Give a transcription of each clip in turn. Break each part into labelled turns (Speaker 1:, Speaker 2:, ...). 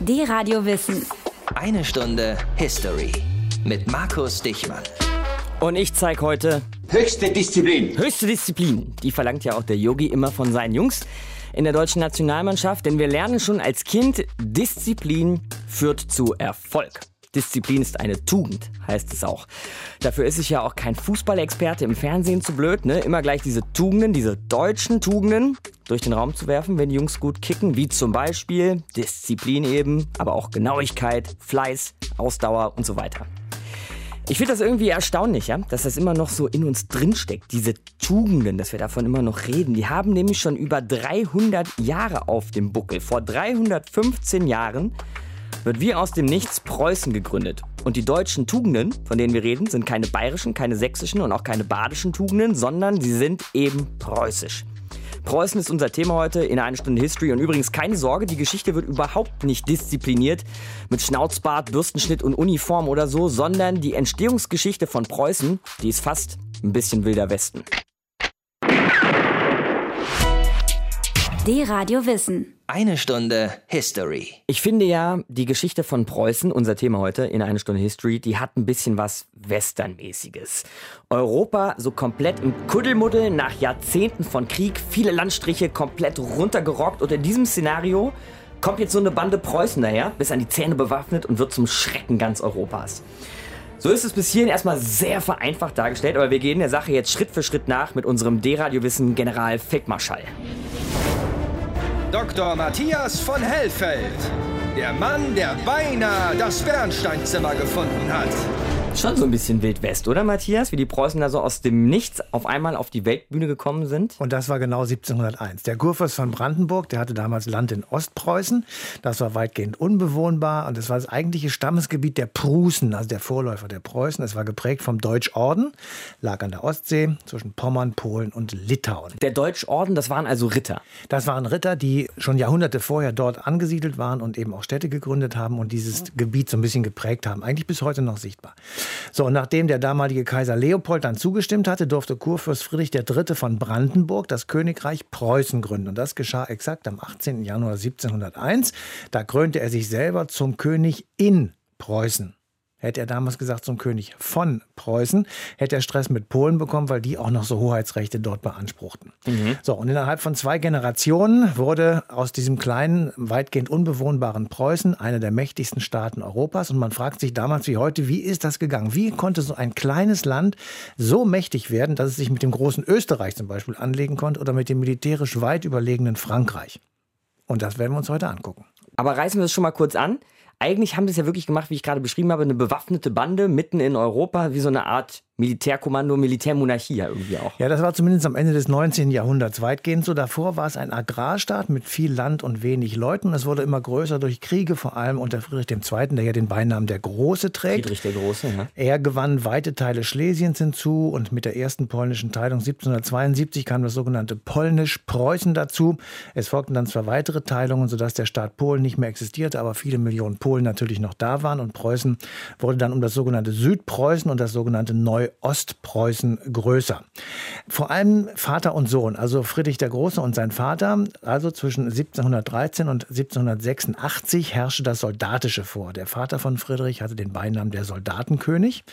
Speaker 1: Die Radio Wissen.
Speaker 2: Eine Stunde History mit Markus Dichmann.
Speaker 3: Und ich zeige heute
Speaker 4: Höchste Disziplin.
Speaker 3: höchste Disziplin. Die verlangt ja auch der Yogi immer von seinen Jungs in der deutschen Nationalmannschaft, denn wir lernen schon als Kind, Disziplin führt zu Erfolg. Disziplin ist eine Tugend, heißt es auch. Dafür ist sich ja auch kein Fußballexperte im Fernsehen zu blöd, ne? Immer gleich diese Tugenden, diese deutschen Tugenden durch den Raum zu werfen, wenn die Jungs gut kicken, wie zum Beispiel Disziplin eben, aber auch Genauigkeit, Fleiß, Ausdauer und so weiter. Ich finde das irgendwie erstaunlich, ja, dass das immer noch so in uns drinsteckt, diese Tugenden, dass wir davon immer noch reden. Die haben nämlich schon über 300 Jahre auf dem Buckel. Vor 315 Jahren wird wie aus dem Nichts Preußen gegründet. Und die deutschen Tugenden, von denen wir reden, sind keine bayerischen, keine sächsischen und auch keine badischen Tugenden, sondern sie sind eben preußisch. Preußen ist unser Thema heute in einer Stunde History. Und übrigens keine Sorge, die Geschichte wird überhaupt nicht diszipliniert mit Schnauzbart, Bürstenschnitt und Uniform oder so, sondern die Entstehungsgeschichte von Preußen, die ist fast ein bisschen wilder Westen.
Speaker 1: Die Radio Wissen.
Speaker 2: Eine Stunde History.
Speaker 3: Ich finde ja, die Geschichte von Preußen, unser Thema heute in einer Stunde History, die hat ein bisschen was Westernmäßiges. Europa so komplett im Kuddelmuddel nach Jahrzehnten von Krieg, viele Landstriche komplett runtergerockt und in diesem Szenario kommt jetzt so eine Bande Preußen daher, bis an die Zähne bewaffnet und wird zum Schrecken ganz Europas. So ist es bis hierhin erstmal sehr vereinfacht dargestellt, aber wir gehen der Sache jetzt Schritt für Schritt nach mit unserem D-Radio-Wissen General Feldmarschall.
Speaker 5: Dr. Matthias von Hellfeld. Der Mann, der beinahe das Bernsteinzimmer gefunden hat.
Speaker 3: Schon so ein bisschen Wild West, oder Matthias? Wie die Preußen da so aus dem Nichts auf einmal auf die Weltbühne gekommen sind?
Speaker 6: Und das war genau 1701. Der Kurfürst von Brandenburg, der hatte damals Land in Ostpreußen. Das war weitgehend unbewohnbar und das war das eigentliche Stammesgebiet der Prußen, also der Vorläufer der Preußen. Es war geprägt vom Deutschorden, lag an der Ostsee zwischen Pommern, Polen und Litauen.
Speaker 3: Der Deutschorden, das waren also Ritter.
Speaker 6: Das waren Ritter, die schon Jahrhunderte vorher dort angesiedelt waren und eben auch Städte gegründet haben und dieses Gebiet so ein bisschen geprägt haben. Eigentlich bis heute noch sichtbar. So, und nachdem der damalige Kaiser Leopold dann zugestimmt hatte, durfte Kurfürst Friedrich III. von Brandenburg das Königreich Preußen gründen. Und das geschah exakt am 18. Januar 1701. Da krönte er sich selber zum König in Preußen. Hätte er damals gesagt zum König von Preußen, hätte er Stress mit Polen bekommen, weil die auch noch so Hoheitsrechte dort beanspruchten. So, und innerhalb von zwei Generationen wurde aus diesem kleinen, weitgehend unbewohnbaren Preußen einer der mächtigsten Staaten Europas. Und man fragt sich damals wie heute, wie ist das gegangen? Wie konnte so ein kleines Land so mächtig werden, dass es sich mit dem großen Österreich zum Beispiel anlegen konnte oder mit dem militärisch weit überlegenen Frankreich? Und das werden wir uns heute angucken.
Speaker 3: Aber reißen wir es schon mal kurz an. Eigentlich haben sie es ja wirklich gemacht, wie ich gerade beschrieben habe, eine bewaffnete Bande mitten in Europa, wie so eine Art Militärkommando, Militärmonarchie ja irgendwie auch.
Speaker 6: Ja, das war zumindest am Ende des 19. Jahrhunderts weitgehend so. Davor war es ein Agrarstaat mit viel Land und wenig Leuten. Es wurde immer größer durch Kriege, vor allem unter Friedrich II., der ja den Beinamen der Große trägt.
Speaker 3: Friedrich der Große, ja.
Speaker 6: Er gewann weite Teile Schlesiens hinzu und mit der ersten polnischen Teilung 1772 kam das sogenannte Polnisch-Preußen dazu. Es folgten dann zwei weitere Teilungen, sodass der Staat Polen nicht mehr existierte, aber viele Millionen Polen natürlich noch da waren und Preußen wurde dann um das sogenannte Südpreußen und das sogenannte Neu-Ostpreußen größer. Vor allem Vater und Sohn, also Friedrich der Große und sein Vater, also zwischen 1713 und 1786 herrschte das Soldatische vor. Der Vater von Friedrich hatte den Beinamen der Soldatenkönig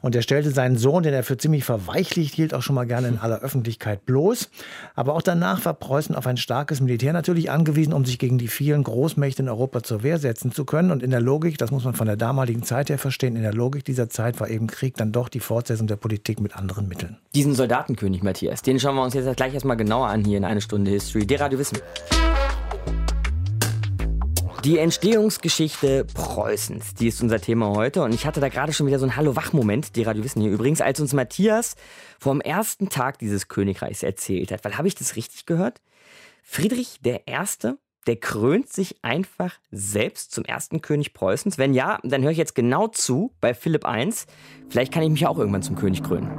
Speaker 6: und er stellte seinen Sohn, den er für ziemlich verweichlicht hielt, auch schon mal gerne in aller Öffentlichkeit bloß. Aber auch danach war Preußen auf ein starkes Militär natürlich angewiesen, um sich gegen die vielen Großmächte in Europa zur Wehr setzen zu können. Und in der Logik, das muss man von der damaligen Zeit her verstehen, in der Logik dieser Zeit war eben Krieg dann doch die Fortsetzung der Politik mit anderen Mitteln.
Speaker 3: Diesen Soldatenkönig, Matthias, den schauen wir uns jetzt gleich erstmal genauer an hier in eine Stunde History. Der Radio Wissen. Die Entstehungsgeschichte Preußens, die ist unser Thema heute. Und ich hatte da gerade schon wieder so einen Hallo-Wach-Moment, die Radio Wissen hier übrigens, als uns Matthias vom ersten Tag dieses Königreichs erzählt hat. Weil habe ich das richtig gehört? Friedrich Erste, der krönt sich einfach selbst zum ersten König Preußens. Wenn ja, dann höre ich jetzt genau zu bei Philipp I. Vielleicht kann ich mich auch irgendwann zum König krönen.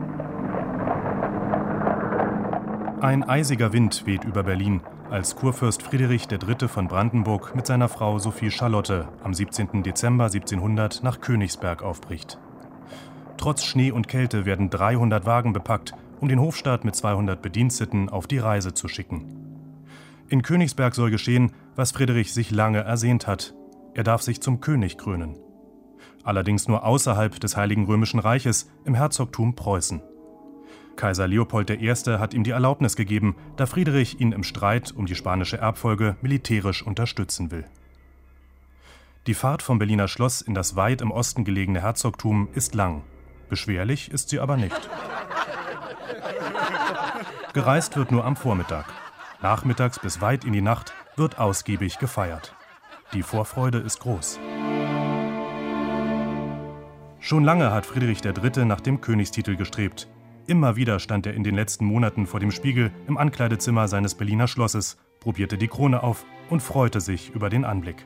Speaker 7: Ein eisiger Wind weht über Berlin, als Kurfürst Friedrich III. von Brandenburg mit seiner Frau Sophie Charlotte am 17. Dezember 1700 nach Königsberg aufbricht. Trotz Schnee und Kälte werden 300 Wagen bepackt, um den Hofstaat mit 200 Bediensteten auf die Reise zu schicken. In Königsberg soll geschehen, was Friedrich sich lange ersehnt hat. Er darf sich zum König krönen. Allerdings nur außerhalb des Heiligen Römischen Reiches, im Herzogtum Preußen. Kaiser Leopold I. hat ihm die Erlaubnis gegeben, da Friedrich ihn im Streit um die spanische Erbfolge militärisch unterstützen will. Die Fahrt vom Berliner Schloss in das weit im Osten gelegene Herzogtum ist lang. Beschwerlich ist sie aber nicht. Gereist wird nur am Vormittag. Nachmittags bis weit in die Nacht wird ausgiebig gefeiert. Die Vorfreude ist groß. Schon lange hat Friedrich III. nach dem Königstitel gestrebt. Immer wieder stand er in den letzten Monaten vor dem Spiegel im Ankleidezimmer seines Berliner Schlosses, probierte die Krone auf und freute sich über den Anblick.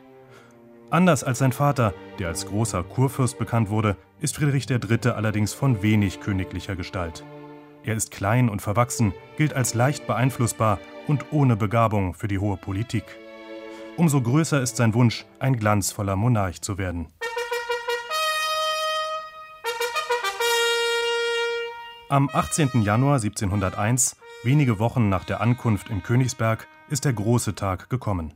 Speaker 7: Anders als sein Vater, der als großer Kurfürst bekannt wurde, ist Friedrich III. allerdings von wenig königlicher Gestalt. Er ist klein und verwachsen, gilt als leicht beeinflussbar und ohne Begabung für die hohe Politik. Umso größer ist sein Wunsch, ein glanzvoller Monarch zu werden. Am 18. Januar 1701, wenige Wochen nach der Ankunft in Königsberg, ist der große Tag gekommen.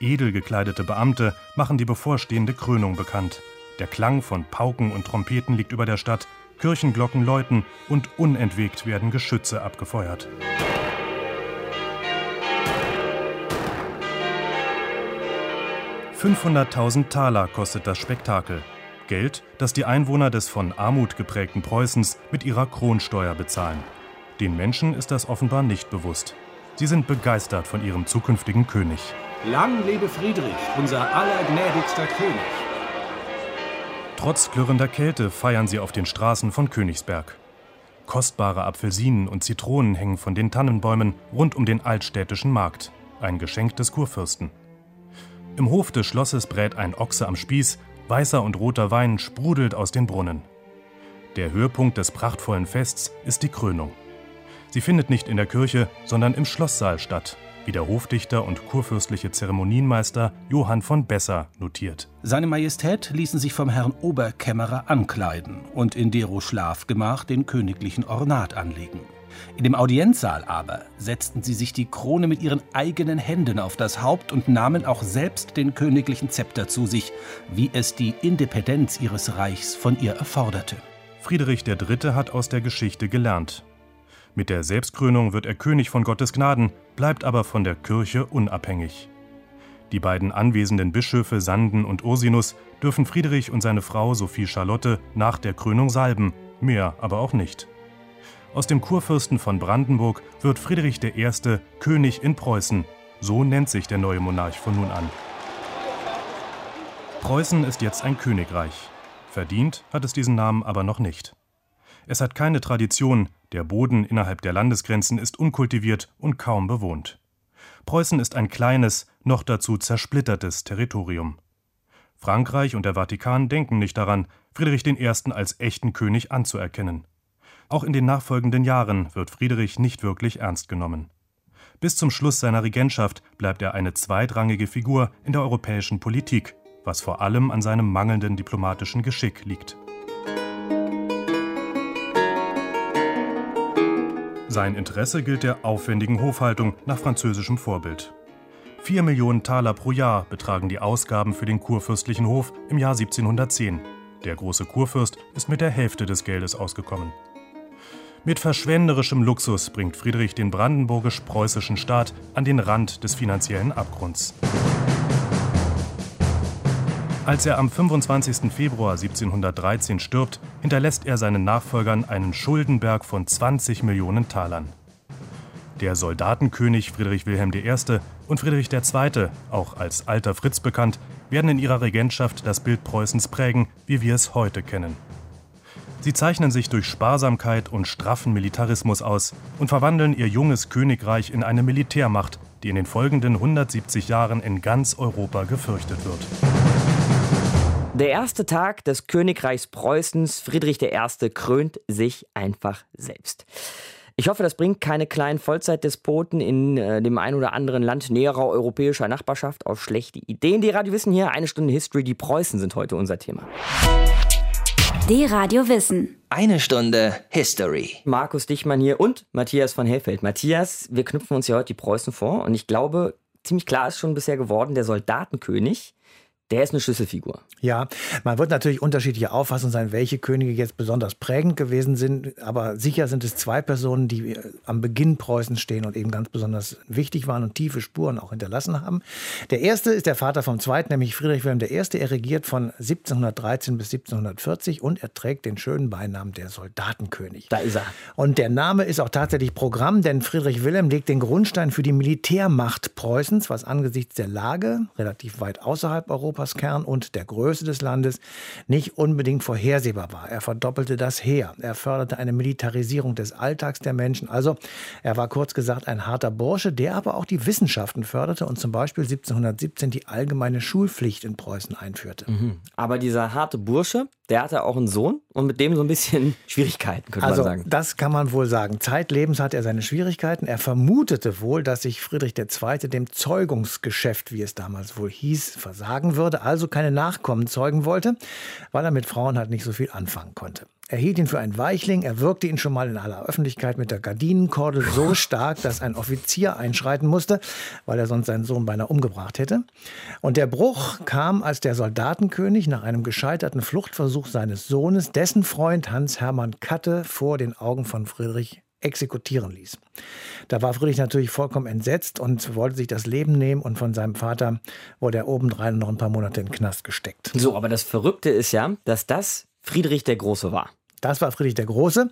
Speaker 7: Edel gekleidete Beamte machen die bevorstehende Krönung bekannt. Der Klang von Pauken und Trompeten liegt über der Stadt, Kirchenglocken läuten und unentwegt werden Geschütze abgefeuert. »500.000 Taler kostet das Spektakel«, Geld, das die Einwohner des von Armut geprägten Preußens mit ihrer Kronsteuer bezahlen. Den Menschen ist das offenbar nicht bewusst. Sie sind begeistert von ihrem zukünftigen König.
Speaker 4: Lang lebe Friedrich, unser allergnädigster König.
Speaker 7: Trotz klirrender Kälte feiern sie auf den Straßen von Königsberg. Kostbare Apfelsinen und Zitronen hängen von den Tannenbäumen rund um den altstädtischen Markt, ein Geschenk des Kurfürsten. Im Hof des Schlosses brät ein Ochse am Spieß Weißer und roter Wein sprudelt aus den Brunnen. Der Höhepunkt des prachtvollen Fests ist die Krönung. Sie findet nicht in der Kirche, sondern im Schlosssaal statt, wie der Hofdichter und kurfürstliche Zeremonienmeister Johann von Besser notiert.
Speaker 4: Seine Majestät ließen sich vom Herrn Oberkämmerer ankleiden und in dero Schlafgemach den königlichen Ornat anlegen. In dem Audienzsaal aber setzten sie sich die Krone mit ihren eigenen Händen auf das Haupt und nahmen auch selbst den königlichen Zepter zu sich, wie es die Independenz ihres Reichs von ihr erforderte.
Speaker 7: Friedrich III. hat aus der Geschichte gelernt. Mit der Selbstkrönung wird er König von Gottes Gnaden, bleibt aber von der Kirche unabhängig. Die beiden anwesenden Bischöfe Sanden und Ursinus dürfen Friedrich und seine Frau Sophie Charlotte nach der Krönung salben, mehr aber auch nicht. Aus dem Kurfürsten von Brandenburg wird Friedrich I. König in Preußen. So nennt sich der neue Monarch von nun an. Preußen ist jetzt ein Königreich. Verdient hat es diesen Namen aber noch nicht. Es hat keine Tradition, der Boden innerhalb der Landesgrenzen ist unkultiviert und kaum bewohnt. Preußen ist ein kleines, noch dazu zersplittertes Territorium. Frankreich und der Vatikan denken nicht daran, Friedrich I. als echten König anzuerkennen. Auch in den nachfolgenden Jahren wird Friedrich nicht wirklich ernst genommen. Bis zum Schluss seiner Regentschaft bleibt er eine zweitrangige Figur in der europäischen Politik, was vor allem an seinem mangelnden diplomatischen Geschick liegt. Sein Interesse gilt der aufwendigen Hofhaltung nach französischem Vorbild. Vier Millionen Taler pro Jahr betragen die Ausgaben für den kurfürstlichen Hof im Jahr 1710. Der große Kurfürst ist mit der Hälfte des Geldes ausgekommen. Mit verschwenderischem Luxus bringt Friedrich den brandenburgisch-preußischen Staat an den Rand des finanziellen Abgrunds. Als er am 25. Februar 1713 stirbt, hinterlässt er seinen Nachfolgern einen Schuldenberg von 20 Millionen Talern. Der Soldatenkönig Friedrich Wilhelm I. und Friedrich II., auch als Alter Fritz bekannt, werden in ihrer Regentschaft das Bild Preußens prägen, wie wir es heute kennen. Sie zeichnen sich durch Sparsamkeit und straffen Militarismus aus und verwandeln ihr junges Königreich in eine Militärmacht, die in den folgenden 170 Jahren in ganz Europa gefürchtet wird.
Speaker 3: Der erste Tag des Königreichs Preußens, Friedrich I., krönt sich einfach selbst. Ich hoffe, das bringt keine kleinen Vollzeitdespoten in äh, dem ein oder anderen Land näherer europäischer Nachbarschaft auf schlechte Ideen. Die Radio wissen hier, eine Stunde History, die Preußen sind heute unser Thema.
Speaker 1: D-Radio Wissen.
Speaker 2: Eine Stunde History.
Speaker 3: Markus Dichmann hier und Matthias von Hellfeld. Matthias, wir knüpfen uns ja heute die Preußen vor und ich glaube, ziemlich klar ist schon bisher geworden, der Soldatenkönig, der ist eine Schlüsselfigur.
Speaker 6: Ja, man wird natürlich unterschiedliche Auffassungen sein, welche Könige jetzt besonders prägend gewesen sind. Aber sicher sind es zwei Personen, die äh, am Beginn Preußens stehen und eben ganz besonders wichtig waren und tiefe Spuren auch hinterlassen haben. Der erste ist der Vater vom zweiten, nämlich Friedrich Wilhelm I. Er regiert von 1713 bis 1740 und er trägt den schönen Beinamen der Soldatenkönig.
Speaker 3: Da ist er.
Speaker 6: Und der Name ist auch tatsächlich Programm, denn Friedrich Wilhelm legt den Grundstein für die Militärmacht Preußens, was angesichts der Lage relativ weit außerhalb Europas Europas und der Größe des Landes nicht unbedingt vorhersehbar war. Er verdoppelte das Heer. Er förderte eine Militarisierung des Alltags der Menschen. Also er war kurz gesagt ein harter Bursche, der aber auch die Wissenschaften förderte und zum Beispiel 1717 die allgemeine Schulpflicht in Preußen einführte.
Speaker 3: Mhm. Aber dieser harte Bursche, der hatte auch einen Sohn und mit dem so ein bisschen Schwierigkeiten, könnte
Speaker 6: also,
Speaker 3: man sagen.
Speaker 6: Das kann man wohl sagen. Zeitlebens hatte er seine Schwierigkeiten. Er vermutete wohl, dass sich Friedrich II. dem Zeugungsgeschäft, wie es damals wohl hieß, versagen würde, also keine Nachkommen zeugen wollte, weil er mit Frauen halt nicht so viel anfangen konnte. Er hielt ihn für einen Weichling, er wirkte ihn schon mal in aller Öffentlichkeit mit der Gardinenkordel so stark, dass ein Offizier einschreiten musste, weil er sonst seinen Sohn beinahe umgebracht hätte. Und der Bruch kam, als der Soldatenkönig nach einem gescheiterten Fluchtversuch seines Sohnes dessen Freund Hans Hermann Katte vor den Augen von Friedrich exekutieren ließ. Da war Friedrich natürlich vollkommen entsetzt und wollte sich das Leben nehmen und von seinem Vater wurde er obendrein noch ein paar Monate in den Knast gesteckt.
Speaker 3: So, aber das Verrückte ist ja, dass das Friedrich der Große war.
Speaker 6: Das war Friedrich der Große.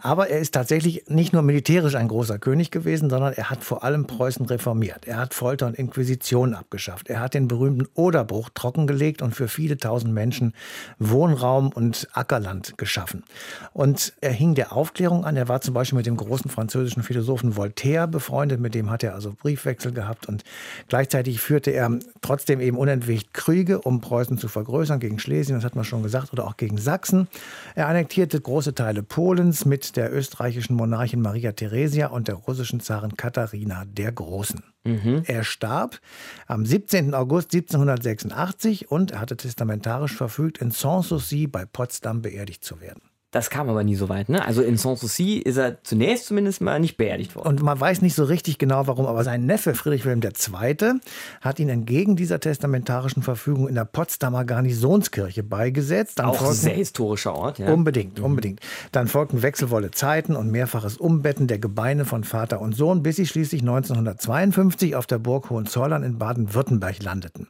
Speaker 6: Aber er ist tatsächlich nicht nur militärisch ein großer König gewesen, sondern er hat vor allem Preußen reformiert. Er hat Folter und Inquisition abgeschafft. Er hat den berühmten Oderbruch trockengelegt und für viele tausend Menschen Wohnraum und Ackerland geschaffen. Und er hing der Aufklärung an. Er war zum Beispiel mit dem großen französischen Philosophen Voltaire befreundet. Mit dem hat er also Briefwechsel gehabt. Und gleichzeitig führte er trotzdem eben unentwegt Kriege, um Preußen zu vergrößern gegen Schlesien, das hat man schon gesagt, oder auch gegen Sachsen. Er annektierte annektierte große Teile Polens mit der österreichischen Monarchin Maria Theresia und der russischen Zarin Katharina der Großen. Mhm. Er starb am 17. August 1786 und er hatte testamentarisch verfügt, in Sanssouci bei Potsdam beerdigt zu werden.
Speaker 3: Das kam aber nie so weit, ne? Also in Sanssouci ist er zunächst zumindest mal nicht beerdigt worden.
Speaker 6: Und man weiß nicht so richtig genau warum, aber sein Neffe Friedrich Wilhelm II. hat ihn entgegen dieser testamentarischen Verfügung in der Potsdamer Garnisonskirche beigesetzt.
Speaker 3: Auch folgten, sehr historischer Ort, ja.
Speaker 6: Unbedingt, mhm. unbedingt. Dann folgten wechselvolle Zeiten und mehrfaches Umbetten der Gebeine von Vater und Sohn, bis sie schließlich 1952 auf der Burg Hohenzollern in Baden-Württemberg landeten.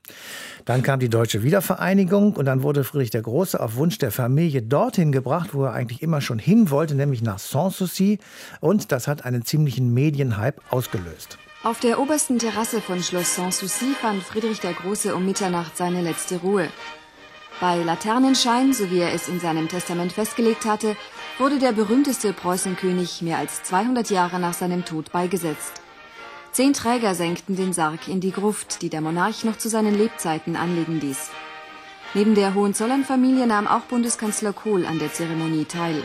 Speaker 6: Dann kam die deutsche Wiedervereinigung und dann wurde Friedrich der Große auf Wunsch der Familie dorthin gebracht, wo er eigentlich immer schon hin wollte, nämlich nach Sanssouci. Und das hat einen ziemlichen Medienhype ausgelöst.
Speaker 8: Auf der obersten Terrasse von Schloss Sanssouci fand Friedrich der Große um Mitternacht seine letzte Ruhe. Bei Laternenschein, so wie er es in seinem Testament festgelegt hatte, wurde der berühmteste Preußenkönig mehr als 200 Jahre nach seinem Tod beigesetzt. Zehn Träger senkten den Sarg in die Gruft, die der Monarch noch zu seinen Lebzeiten anlegen ließ. Neben der Hohenzollern-Familie nahm auch Bundeskanzler Kohl an der Zeremonie teil.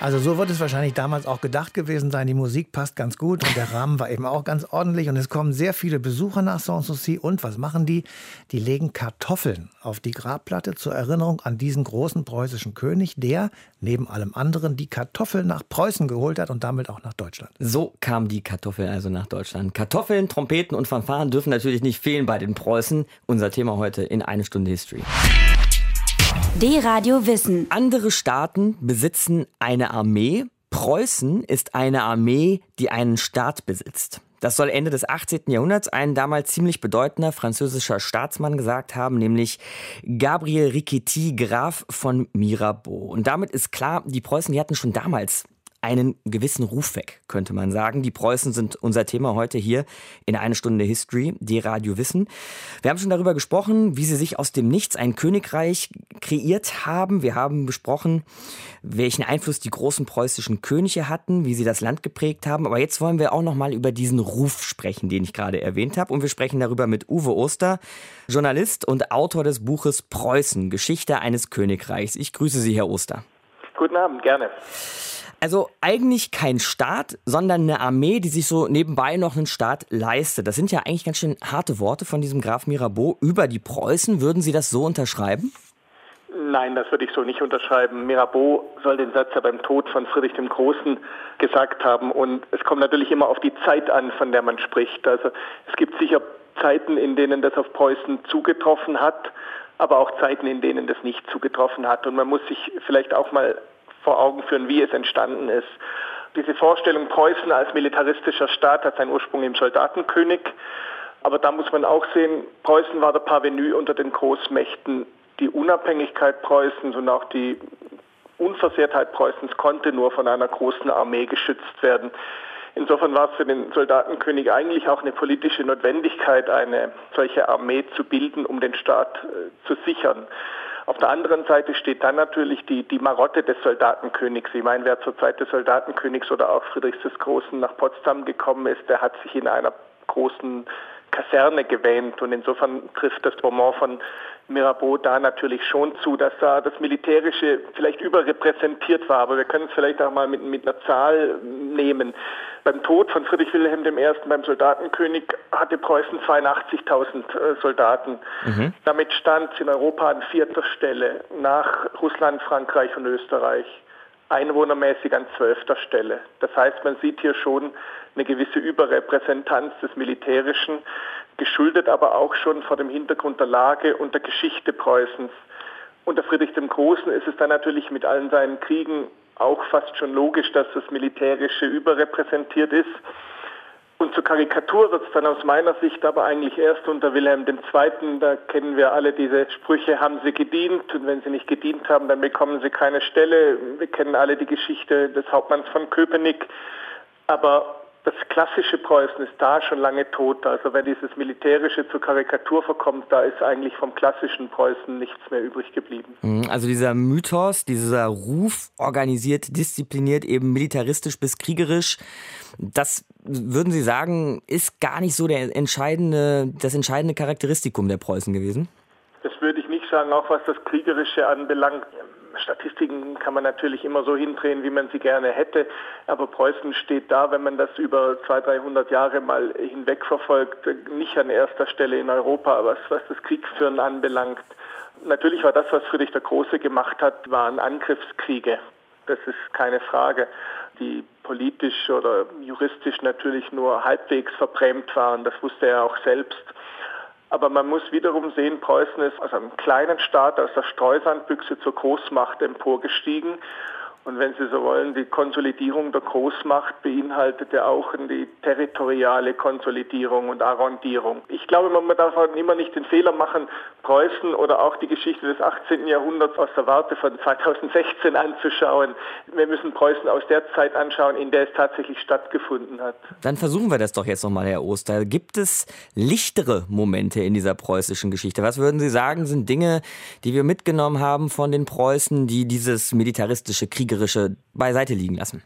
Speaker 6: Also so wird es wahrscheinlich damals auch gedacht gewesen sein. Die Musik passt ganz gut und der Rahmen war eben auch ganz ordentlich. Und es kommen sehr viele Besucher nach Sanssouci. Und was machen die? Die legen Kartoffeln auf die Grabplatte zur Erinnerung an diesen großen preußischen König, der neben allem anderen die Kartoffeln nach Preußen geholt hat und damit auch nach Deutschland.
Speaker 3: So kam die Kartoffel also nach Deutschland. Kartoffeln, Trompeten und Fanfaren dürfen natürlich nicht fehlen bei den Preußen. Unser Thema heute in eine Stunde History.
Speaker 1: D-Radio Wissen.
Speaker 3: Andere Staaten besitzen eine Armee. Preußen ist eine Armee, die einen Staat besitzt. Das soll Ende des 18. Jahrhunderts ein damals ziemlich bedeutender französischer Staatsmann gesagt haben, nämlich Gabriel Riquetti, Graf von Mirabeau. Und damit ist klar, die Preußen, die hatten schon damals einen gewissen Ruf weg, könnte man sagen. Die Preußen sind unser Thema heute hier in eine Stunde History, die Radio Wissen. Wir haben schon darüber gesprochen, wie sie sich aus dem Nichts ein Königreich kreiert haben. Wir haben besprochen, welchen Einfluss die großen preußischen Könige hatten, wie sie das Land geprägt haben. Aber jetzt wollen wir auch noch mal über diesen Ruf sprechen, den ich gerade erwähnt habe. Und wir sprechen darüber mit Uwe Oster, Journalist und Autor des Buches Preußen, Geschichte eines Königreichs. Ich grüße Sie, Herr Oster.
Speaker 9: Guten Abend, gerne.
Speaker 3: Also eigentlich kein Staat, sondern eine Armee, die sich so nebenbei noch einen Staat leistet. Das sind ja eigentlich ganz schön harte Worte von diesem Graf Mirabeau über die Preußen. Würden Sie das so unterschreiben?
Speaker 9: Nein, das würde ich so nicht unterschreiben. Mirabeau soll den Satz ja beim Tod von Friedrich dem Großen gesagt haben. Und es kommt natürlich immer auf die Zeit an, von der man spricht. Also es gibt sicher Zeiten, in denen das auf Preußen zugetroffen hat. aber auch Zeiten, in denen das nicht zugetroffen hat. Und man muss sich vielleicht auch mal vor Augen führen, wie es entstanden ist. Diese Vorstellung Preußen als militaristischer Staat hat seinen Ursprung im Soldatenkönig. Aber da muss man auch sehen, Preußen war der Parvenu unter den Großmächten. Die Unabhängigkeit Preußens und auch die Unversehrtheit Preußens konnte nur von einer großen Armee geschützt werden. Insofern war es für den Soldatenkönig eigentlich auch eine politische Notwendigkeit, eine solche Armee zu bilden, um den Staat äh, zu sichern. Auf der anderen Seite steht dann natürlich die, die Marotte des Soldatenkönigs. Ich meine, wer zur Zeit des Soldatenkönigs oder auch Friedrichs des Großen nach Potsdam gekommen ist, der hat sich in einer großen Kaserne gewähnt. Und insofern trifft das Roman von Mirabeau da natürlich schon zu, dass da das Militärische vielleicht überrepräsentiert war. Aber wir können es vielleicht auch mal mit, mit einer Zahl nehmen. Beim Tod von Friedrich Wilhelm I. beim Soldatenkönig hatte Preußen 82.000 äh, Soldaten. Mhm. Damit stand es in Europa an vierter Stelle nach Russland, Frankreich und Österreich. Einwohnermäßig an zwölfter Stelle. Das heißt, man sieht hier schon eine gewisse Überrepräsentanz des Militärischen, geschuldet aber auch schon vor dem Hintergrund der Lage und der Geschichte Preußens. Unter Friedrich dem Großen ist es dann natürlich mit allen seinen Kriegen auch fast schon logisch, dass das Militärische überrepräsentiert ist. Und zur Karikatur wird es dann aus meiner Sicht aber eigentlich erst unter Wilhelm II., da kennen wir alle diese Sprüche, haben sie gedient und wenn sie nicht gedient haben, dann bekommen sie keine Stelle. Wir kennen alle die Geschichte des Hauptmanns von Köpenick. Aber das klassische Preußen ist da schon lange tot. Also wenn dieses Militärische zur Karikatur verkommt, da ist eigentlich vom klassischen Preußen nichts mehr übrig geblieben.
Speaker 3: Mhm, also dieser Mythos, dieser Ruf, organisiert, diszipliniert, eben militaristisch bis kriegerisch, das würden Sie sagen, ist gar nicht so der entscheidende, das entscheidende Charakteristikum der Preußen gewesen?
Speaker 9: Das würde ich nicht sagen, auch was das Kriegerische anbelangt. Statistiken kann man natürlich immer so hindrehen, wie man sie gerne hätte, aber Preußen steht da, wenn man das über 200, 300 Jahre mal hinweg verfolgt, nicht an erster Stelle in Europa, was, was das Kriegsführen anbelangt. Natürlich war das, was Friedrich der Große gemacht hat, waren Angriffskriege. Das ist keine Frage, die politisch oder juristisch natürlich nur halbwegs verbrämt waren. Das wusste er auch selbst. Aber man muss wiederum sehen, Preußen ist aus einem kleinen Staat, aus der Streusandbüchse zur Großmacht emporgestiegen und wenn Sie so wollen, die Konsolidierung der Großmacht beinhaltet ja auch die territoriale Konsolidierung und Arrondierung. Ich glaube, man darf halt immer nicht den Fehler machen, Preußen oder auch die Geschichte des 18. Jahrhunderts aus der Warte von 2016 anzuschauen. Wir müssen Preußen aus der Zeit anschauen, in der es tatsächlich stattgefunden hat.
Speaker 3: Dann versuchen wir das doch jetzt nochmal, Herr Oster. Gibt es lichtere Momente in dieser preußischen Geschichte? Was würden Sie sagen, sind Dinge, die wir mitgenommen haben von den Preußen, die dieses militaristische Kriegerische Kriegerische beiseite liegen lassen?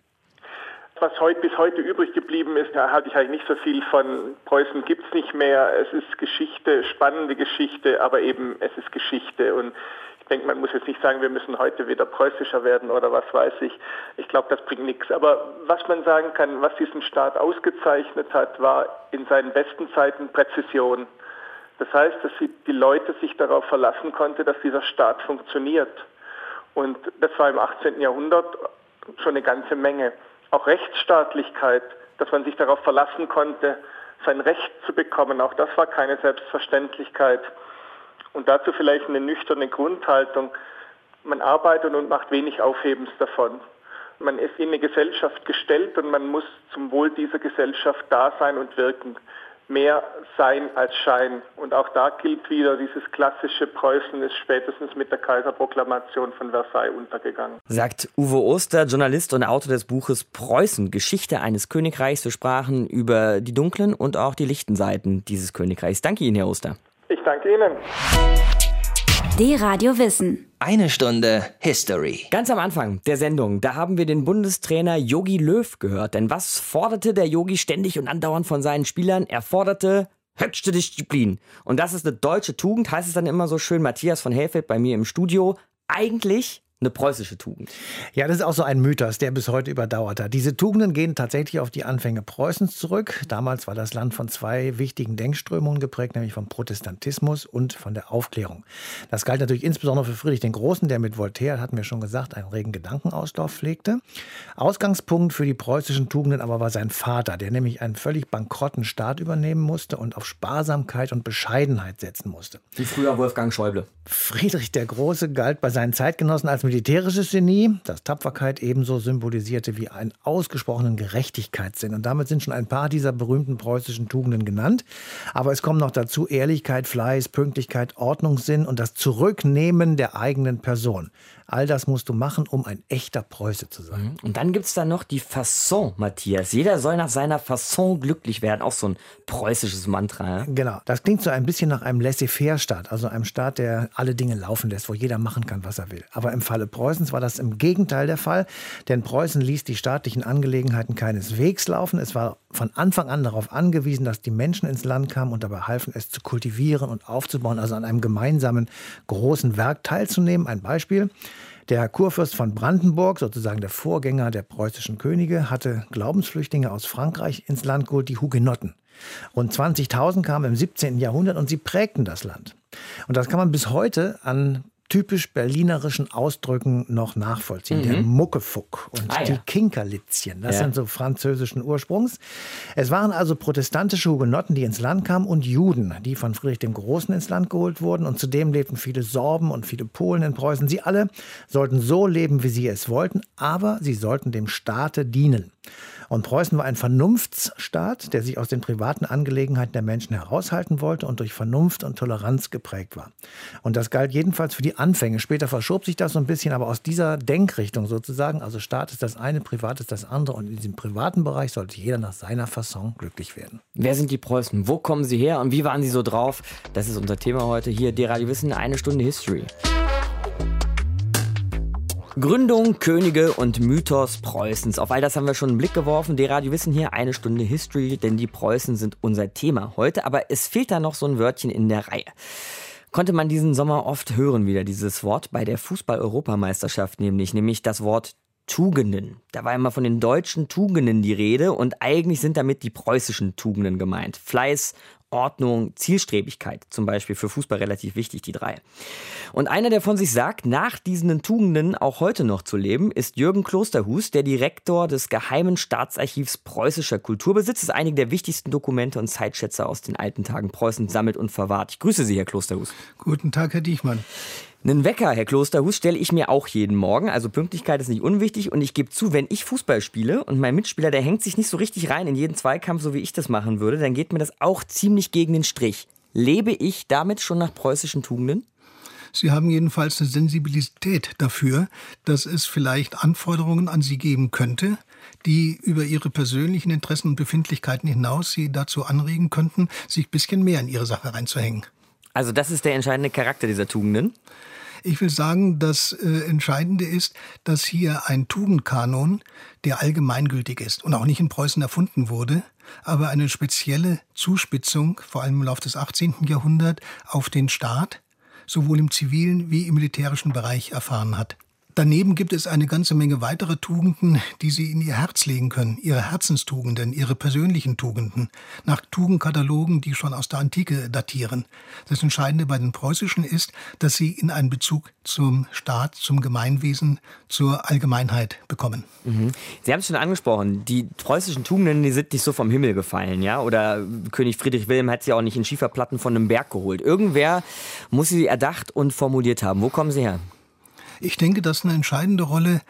Speaker 9: Was heute, bis heute übrig geblieben ist, da halte ich eigentlich nicht so viel von. Preußen gibt es nicht mehr. Es ist Geschichte, spannende Geschichte, aber eben es ist Geschichte. Und ich denke, man muss jetzt nicht sagen, wir müssen heute wieder preußischer werden oder was weiß ich. Ich glaube, das bringt nichts. Aber was man sagen kann, was diesen Staat ausgezeichnet hat, war in seinen besten Zeiten Präzision. Das heißt, dass die Leute sich darauf verlassen konnten, dass dieser Staat funktioniert. Und das war im 18. Jahrhundert schon eine ganze Menge. Auch Rechtsstaatlichkeit, dass man sich darauf verlassen konnte, sein Recht zu bekommen, auch das war keine Selbstverständlichkeit. Und dazu vielleicht eine nüchterne Grundhaltung. Man arbeitet und macht wenig Aufhebens davon. Man ist in eine Gesellschaft gestellt und man muss zum Wohl dieser Gesellschaft da sein und wirken mehr Sein als Schein. Und auch da gilt wieder, dieses klassische Preußen ist spätestens mit der Kaiserproklamation von Versailles untergegangen.
Speaker 3: Sagt Uwe Oster, Journalist und Autor des Buches Preußen, Geschichte eines Königreichs. Wir sprachen über die dunklen und auch die lichten Seiten dieses Königreichs. Danke Ihnen, Herr Oster.
Speaker 9: Ich danke Ihnen.
Speaker 1: Die Radio Wissen.
Speaker 2: Eine Stunde History.
Speaker 3: Ganz am Anfang der Sendung, da haben wir den Bundestrainer Yogi Löw gehört. Denn was forderte der Yogi ständig und andauernd von seinen Spielern? Er forderte höchste Disziplin. Und das ist eine deutsche Tugend, heißt es dann immer so schön. Matthias von Helfeld bei mir im Studio. Eigentlich eine preußische Tugend.
Speaker 6: Ja, das ist auch so ein Mythos, der bis heute überdauert hat. Diese Tugenden gehen tatsächlich auf die Anfänge Preußens zurück. Damals war das Land von zwei wichtigen Denkströmungen geprägt, nämlich vom Protestantismus und von der Aufklärung. Das galt natürlich insbesondere für Friedrich den Großen, der mit Voltaire, hatten wir schon gesagt, einen regen Gedankenauslauf pflegte. Ausgangspunkt für die preußischen Tugenden aber war sein Vater, der nämlich einen völlig bankrotten Staat übernehmen musste und auf Sparsamkeit und Bescheidenheit setzen musste.
Speaker 3: Wie früher Wolfgang Schäuble.
Speaker 6: Friedrich der Große galt bei seinen Zeitgenossen als militärisches Genie, das Tapferkeit ebenso symbolisierte wie einen ausgesprochenen Gerechtigkeitssinn. Und damit sind schon ein paar dieser berühmten preußischen Tugenden genannt. Aber es kommen noch dazu Ehrlichkeit, Fleiß, Pünktlichkeit, Ordnungssinn und das Zurücknehmen der eigenen Person. All das musst du machen, um ein echter Preuße zu sein. Mhm.
Speaker 3: Und dann gibt es da noch die Fasson, Matthias. Jeder soll nach seiner Fasson glücklich werden. Auch so ein preußisches Mantra. Ja?
Speaker 6: Genau. Das klingt so ein bisschen nach einem Laissez-faire-Staat. Also einem Staat, der alle Dinge laufen lässt, wo jeder machen kann, was er will. Aber im Falle Preußens war das im Gegenteil der Fall. Denn Preußen ließ die staatlichen Angelegenheiten keineswegs laufen. Es war von Anfang an darauf angewiesen, dass die Menschen ins Land kamen und dabei halfen, es zu kultivieren und aufzubauen, also an einem gemeinsamen großen Werk teilzunehmen. Ein Beispiel. Der Kurfürst von Brandenburg, sozusagen der Vorgänger der preußischen Könige, hatte Glaubensflüchtlinge aus Frankreich ins Land geholt, die Hugenotten. Rund 20.000 kamen im 17. Jahrhundert und sie prägten das Land. Und das kann man bis heute an typisch berlinerischen Ausdrücken noch nachvollziehen. Mhm. Der Muckefuck und ah, die ja. Kinkerlitzchen, das ja. sind so französischen Ursprungs. Es waren also protestantische Hugenotten, die ins Land kamen und Juden, die von Friedrich dem Großen ins Land geholt wurden. Und zudem lebten viele Sorben und viele Polen in Preußen. Sie alle sollten so leben, wie sie es wollten, aber sie sollten dem Staate dienen. Und Preußen war ein Vernunftsstaat, der sich aus den privaten Angelegenheiten der Menschen heraushalten wollte und durch Vernunft und Toleranz geprägt war. Und das galt jedenfalls für die Anfänge. Später verschob sich das so ein bisschen, aber aus dieser Denkrichtung sozusagen, also Staat ist das eine, Privat ist das andere und in diesem privaten Bereich sollte jeder nach seiner Fasson glücklich werden.
Speaker 3: Wer sind die Preußen? Wo kommen sie her und wie waren sie so drauf? Das ist unser Thema heute hier, die Radio Wissen, eine Stunde History. Gründung, Könige und Mythos Preußens. Auf all das haben wir schon einen Blick geworfen. Die Radio Wissen hier eine Stunde History, denn die Preußen sind unser Thema heute. Aber es fehlt da noch so ein Wörtchen in der Reihe. Konnte man diesen Sommer oft hören wieder dieses Wort bei der Fußball-Europameisterschaft nämlich, nämlich das Wort Tugenden. Da war immer von den deutschen Tugenden die Rede und eigentlich sind damit die preußischen Tugenden gemeint. Fleiß, Ordnung, Zielstrebigkeit zum Beispiel für Fußball relativ wichtig, die drei. Und einer, der von sich sagt, nach diesen Tugenden auch heute noch zu leben, ist Jürgen Klosterhus, der Direktor des Geheimen Staatsarchivs preußischer Kulturbesitz. Ist einige der wichtigsten Dokumente und Zeitschätze aus den alten Tagen Preußens sammelt und verwahrt. Ich grüße Sie, Herr Klosterhus.
Speaker 10: Guten Tag, Herr Diechmann.
Speaker 3: Einen Wecker, Herr Klosterhus, stelle ich mir auch jeden Morgen. Also Pünktlichkeit ist nicht unwichtig. Und ich gebe zu, wenn ich Fußball spiele und mein Mitspieler, der hängt sich nicht so richtig rein in jeden Zweikampf, so wie ich das machen würde, dann geht mir das auch ziemlich gegen den Strich. Lebe ich damit schon nach preußischen Tugenden?
Speaker 10: Sie haben jedenfalls eine Sensibilität dafür, dass es vielleicht Anforderungen an Sie geben könnte, die über Ihre persönlichen Interessen und Befindlichkeiten hinaus Sie dazu anregen könnten, sich ein bisschen mehr in Ihre Sache reinzuhängen.
Speaker 3: Also das ist der entscheidende Charakter dieser Tugenden?
Speaker 10: Ich will sagen, das äh, Entscheidende ist, dass hier ein Tugendkanon, der allgemeingültig ist und auch nicht in Preußen erfunden wurde, aber eine spezielle Zuspitzung, vor allem im Laufe des 18. Jahrhunderts, auf den Staat, sowohl im zivilen wie im militärischen Bereich erfahren hat. Daneben gibt es eine ganze Menge weiterer Tugenden, die Sie in Ihr Herz legen können, Ihre Herzenstugenden, Ihre persönlichen Tugenden, nach Tugendkatalogen, die schon aus der Antike datieren. Das Entscheidende bei den preußischen ist, dass sie in einen Bezug zum Staat, zum Gemeinwesen, zur Allgemeinheit bekommen.
Speaker 3: Mhm. Sie haben es schon angesprochen, die preußischen Tugenden, die sind nicht so vom Himmel gefallen, ja? Oder König Friedrich Wilhelm hat sie auch nicht in Schieferplatten von einem Berg geholt. Irgendwer muss sie erdacht und formuliert haben. Wo kommen sie her?
Speaker 10: Ich denke, dass eine entscheidende Rolle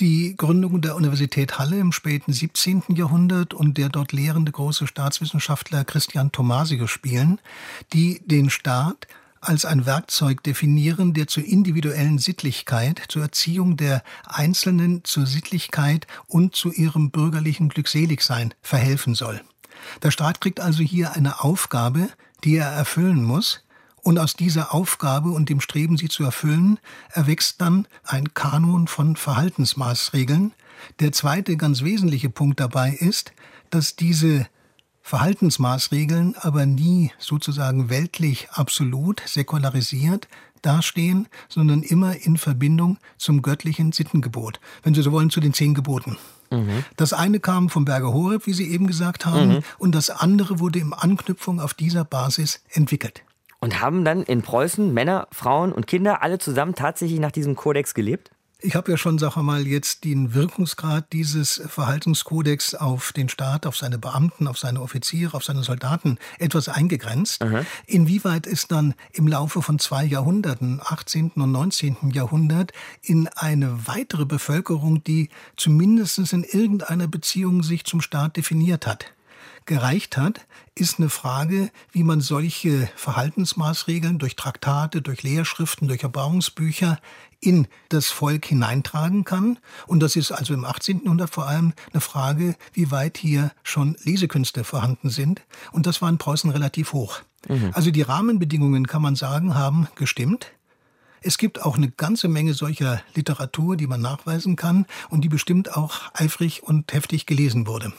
Speaker 10: die Gründung der Universität Halle im späten 17. Jahrhundert und der dort lehrende große Staatswissenschaftler Christian Thomasius spielen, die den Staat als ein Werkzeug definieren, der zur individuellen Sittlichkeit, zur Erziehung der Einzelnen, zur Sittlichkeit und zu ihrem bürgerlichen Glückseligsein verhelfen soll. Der Staat kriegt also hier eine Aufgabe, die er erfüllen muss, und aus dieser Aufgabe und dem Streben, sie zu erfüllen, erwächst dann ein Kanon von Verhaltensmaßregeln. Der zweite ganz wesentliche Punkt dabei ist, dass diese Verhaltensmaßregeln aber nie sozusagen weltlich absolut säkularisiert dastehen, sondern immer in Verbindung zum göttlichen Sittengebot, wenn Sie so wollen, zu den zehn Geboten. Mhm. Das eine kam vom Berge Horeb, wie Sie eben gesagt haben, mhm. und das andere wurde in Anknüpfung auf dieser Basis entwickelt.
Speaker 3: Und haben dann in Preußen Männer, Frauen und Kinder alle zusammen tatsächlich nach diesem Kodex gelebt?
Speaker 10: Ich habe ja schon, sag mal, jetzt den Wirkungsgrad dieses Verhaltenskodex auf den Staat, auf seine Beamten, auf seine Offiziere, auf seine Soldaten etwas eingegrenzt. Mhm. Inwieweit ist dann im Laufe von zwei Jahrhunderten, 18. und 19. Jahrhundert, in eine weitere Bevölkerung, die zumindest in irgendeiner Beziehung sich zum Staat definiert hat, gereicht hat, ist eine Frage, wie man solche Verhaltensmaßregeln durch Traktate, durch Lehrschriften, durch Erbauungsbücher in das Volk hineintragen kann. Und das ist also im 18. Jahrhundert vor allem eine Frage, wie weit hier schon Lesekünste vorhanden sind. Und das war in Preußen relativ hoch. Mhm. Also die Rahmenbedingungen, kann man sagen, haben gestimmt. Es gibt auch eine ganze Menge solcher Literatur, die man nachweisen kann und die bestimmt auch eifrig und heftig gelesen wurde.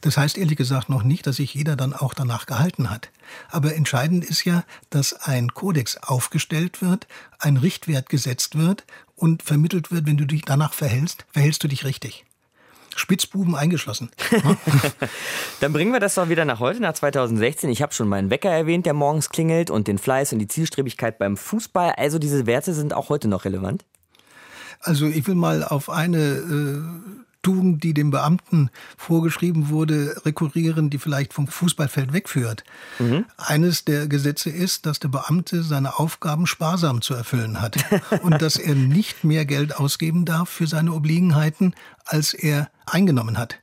Speaker 10: Das heißt ehrlich gesagt noch nicht, dass sich jeder dann auch danach gehalten hat. Aber entscheidend ist ja, dass ein Kodex aufgestellt wird, ein Richtwert gesetzt wird und vermittelt wird, wenn du dich danach verhältst, verhältst du dich richtig. Spitzbuben eingeschlossen.
Speaker 3: Dann bringen wir das doch wieder nach heute, nach 2016. Ich habe schon meinen Wecker erwähnt, der morgens klingelt und den Fleiß und die Zielstrebigkeit beim Fußball. Also diese Werte sind auch heute noch relevant?
Speaker 10: Also ich will mal auf eine äh, Tugend, die dem Beamten vorgeschrieben wurde, rekurrieren, die vielleicht vom Fußballfeld wegführt. Mhm. Eines der Gesetze ist, dass der Beamte seine Aufgaben sparsam zu erfüllen hat und dass er nicht mehr Geld ausgeben darf für seine Obliegenheiten, als er eingenommen hat.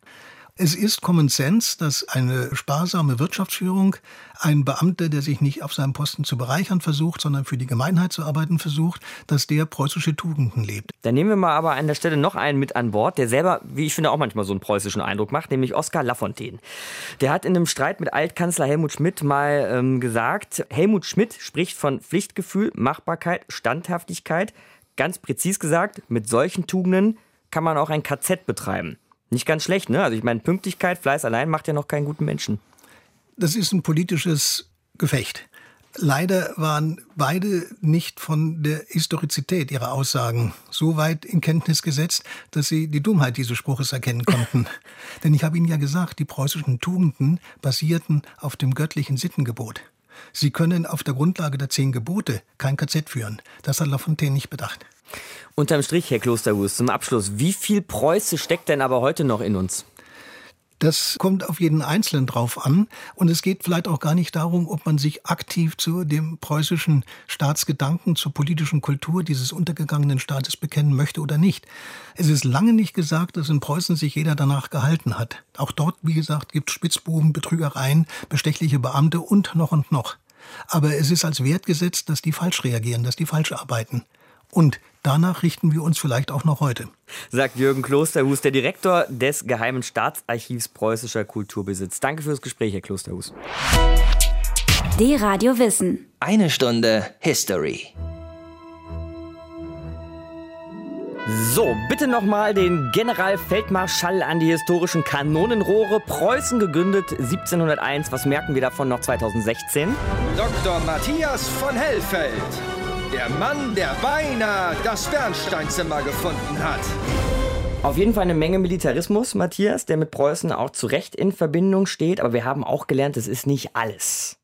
Speaker 10: Es ist Common Sense, dass eine sparsame Wirtschaftsführung ein Beamter, der sich nicht auf seinem Posten zu bereichern versucht, sondern für die Gemeinheit zu arbeiten versucht, dass der preußische Tugenden lebt.
Speaker 3: Dann nehmen wir mal aber an der Stelle noch einen mit an Bord, der selber, wie ich finde, auch manchmal so einen preußischen Eindruck macht, nämlich Oskar Lafontaine. Der hat in einem Streit mit Altkanzler Helmut Schmidt mal ähm, gesagt, Helmut Schmidt spricht von Pflichtgefühl, Machbarkeit, Standhaftigkeit. Ganz präzis gesagt, mit solchen Tugenden kann man auch ein KZ betreiben. Nicht ganz schlecht, ne? Also ich meine, Pünktlichkeit, Fleiß allein macht ja noch keinen guten Menschen.
Speaker 10: Das ist ein politisches Gefecht. Leider waren beide nicht von der Historizität ihrer Aussagen so weit in Kenntnis gesetzt, dass sie die Dummheit dieses Spruches erkennen konnten. Denn ich habe Ihnen ja gesagt, die preußischen Tugenden basierten auf dem göttlichen Sittengebot. Sie können auf der Grundlage der zehn Gebote kein KZ führen. Das hat Lafontaine nicht bedacht.
Speaker 3: Unterm Strich, Herr Klosterhus, zum Abschluss, wie viel Preuße steckt denn aber heute noch in uns?
Speaker 10: Das kommt auf jeden Einzelnen drauf an. Und es geht vielleicht auch gar nicht darum, ob man sich aktiv zu dem preußischen Staatsgedanken, zur politischen Kultur dieses untergegangenen Staates bekennen möchte oder nicht. Es ist lange nicht gesagt, dass in Preußen sich jeder danach gehalten hat. Auch dort, wie gesagt, gibt es Spitzbuben, Betrügereien, bestechliche Beamte und noch und noch. Aber es ist als Wert gesetzt, dass die falsch reagieren, dass die falsch arbeiten. Und danach richten wir uns vielleicht auch noch heute.
Speaker 3: Sagt Jürgen Klosterhus, der Direktor des Geheimen Staatsarchivs Preußischer Kulturbesitz. Danke fürs Gespräch, Herr Klosterhus.
Speaker 1: D-Radio Wissen.
Speaker 2: Eine Stunde History.
Speaker 3: So, bitte nochmal den Generalfeldmarschall an die historischen Kanonenrohre. Preußen gegründet 1701. Was merken wir davon noch 2016?
Speaker 5: Dr. Matthias von Hellfeld. Der Mann, der beinahe das Bernsteinzimmer gefunden hat.
Speaker 3: Auf jeden Fall eine Menge Militarismus, Matthias, der mit Preußen auch zu Recht in Verbindung steht. Aber wir haben auch gelernt, es ist nicht alles.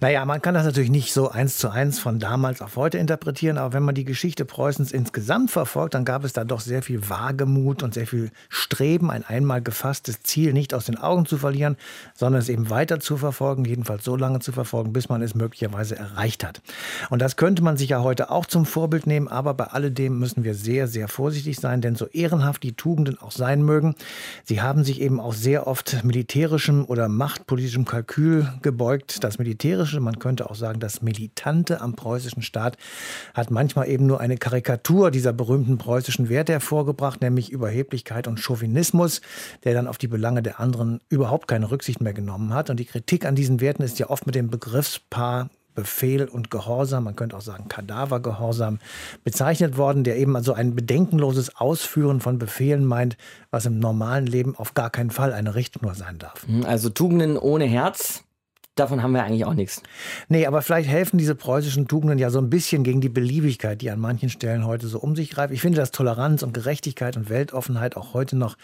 Speaker 6: Naja, man kann das natürlich nicht so eins zu eins von damals auf heute interpretieren, aber wenn man die Geschichte Preußens insgesamt verfolgt, dann gab es da doch sehr viel Wagemut und sehr viel Streben, ein einmal gefasstes Ziel nicht aus den Augen zu verlieren, sondern es eben weiter zu verfolgen, jedenfalls so lange zu verfolgen, bis man es möglicherweise erreicht hat. Und das könnte man sich ja heute auch zum Vorbild nehmen, aber bei alledem müssen wir sehr, sehr vorsichtig sein, denn so ehrenhaft die Tugenden auch sein mögen, sie haben sich eben auch sehr oft militärischem oder machtpolitischem Kalkül gebeugt. Das Militärische, man könnte auch sagen, das Militante am preußischen Staat hat manchmal eben nur eine Karikatur dieser berühmten preußischen Werte hervorgebracht, nämlich Überheblichkeit und Chauvinismus, der dann auf die Belange der anderen überhaupt keine Rücksicht mehr genommen hat. Und die Kritik an diesen Werten ist ja oft mit dem Begriffspaar Befehl und Gehorsam, man könnte auch sagen Kadavergehorsam, bezeichnet worden, der eben also ein bedenkenloses Ausführen von Befehlen meint, was im normalen Leben auf gar keinen Fall eine Richtschnur sein darf.
Speaker 3: Also Tugenden ohne Herz, davon haben wir eigentlich auch nichts.
Speaker 6: Nee, aber vielleicht helfen diese preußischen Tugenden ja so ein bisschen gegen die Beliebigkeit, die an manchen Stellen heute so um sich greift. Ich finde, dass Toleranz und Gerechtigkeit und Weltoffenheit auch heute noch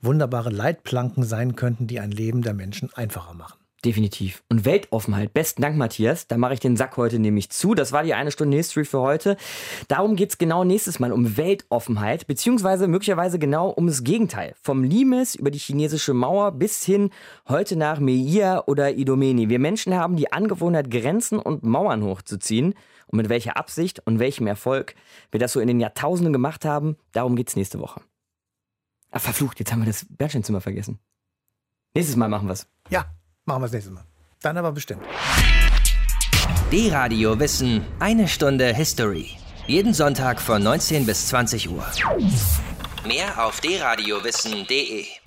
Speaker 6: wunderbare Leitplanken sein könnten, die ein Leben der Menschen einfacher machen.
Speaker 3: Definitiv. Und Weltoffenheit. Besten Dank, Matthias. Da mache ich den Sack heute nämlich zu. Das war die eine Stunde History für heute. Darum geht es genau nächstes Mal um Weltoffenheit, beziehungsweise möglicherweise genau ums Gegenteil. Vom Limes über die chinesische Mauer bis hin heute nach Meia oder Idomeni. Wir Menschen haben die Angewohnheit, Grenzen und Mauern hochzuziehen. Und mit welcher Absicht und welchem Erfolg wir das so in den Jahrtausenden gemacht haben, darum geht es nächste Woche. Ach, verflucht, jetzt haben wir das Bernsteinzimmer vergessen. Nächstes Mal machen wir es.
Speaker 6: Ja, Machen wir das nächste Mal. Dann aber bestimmt.
Speaker 2: D-Radio Wissen, eine Stunde History. Jeden Sonntag von 19 bis 20 Uhr. Mehr auf dradiowissen.de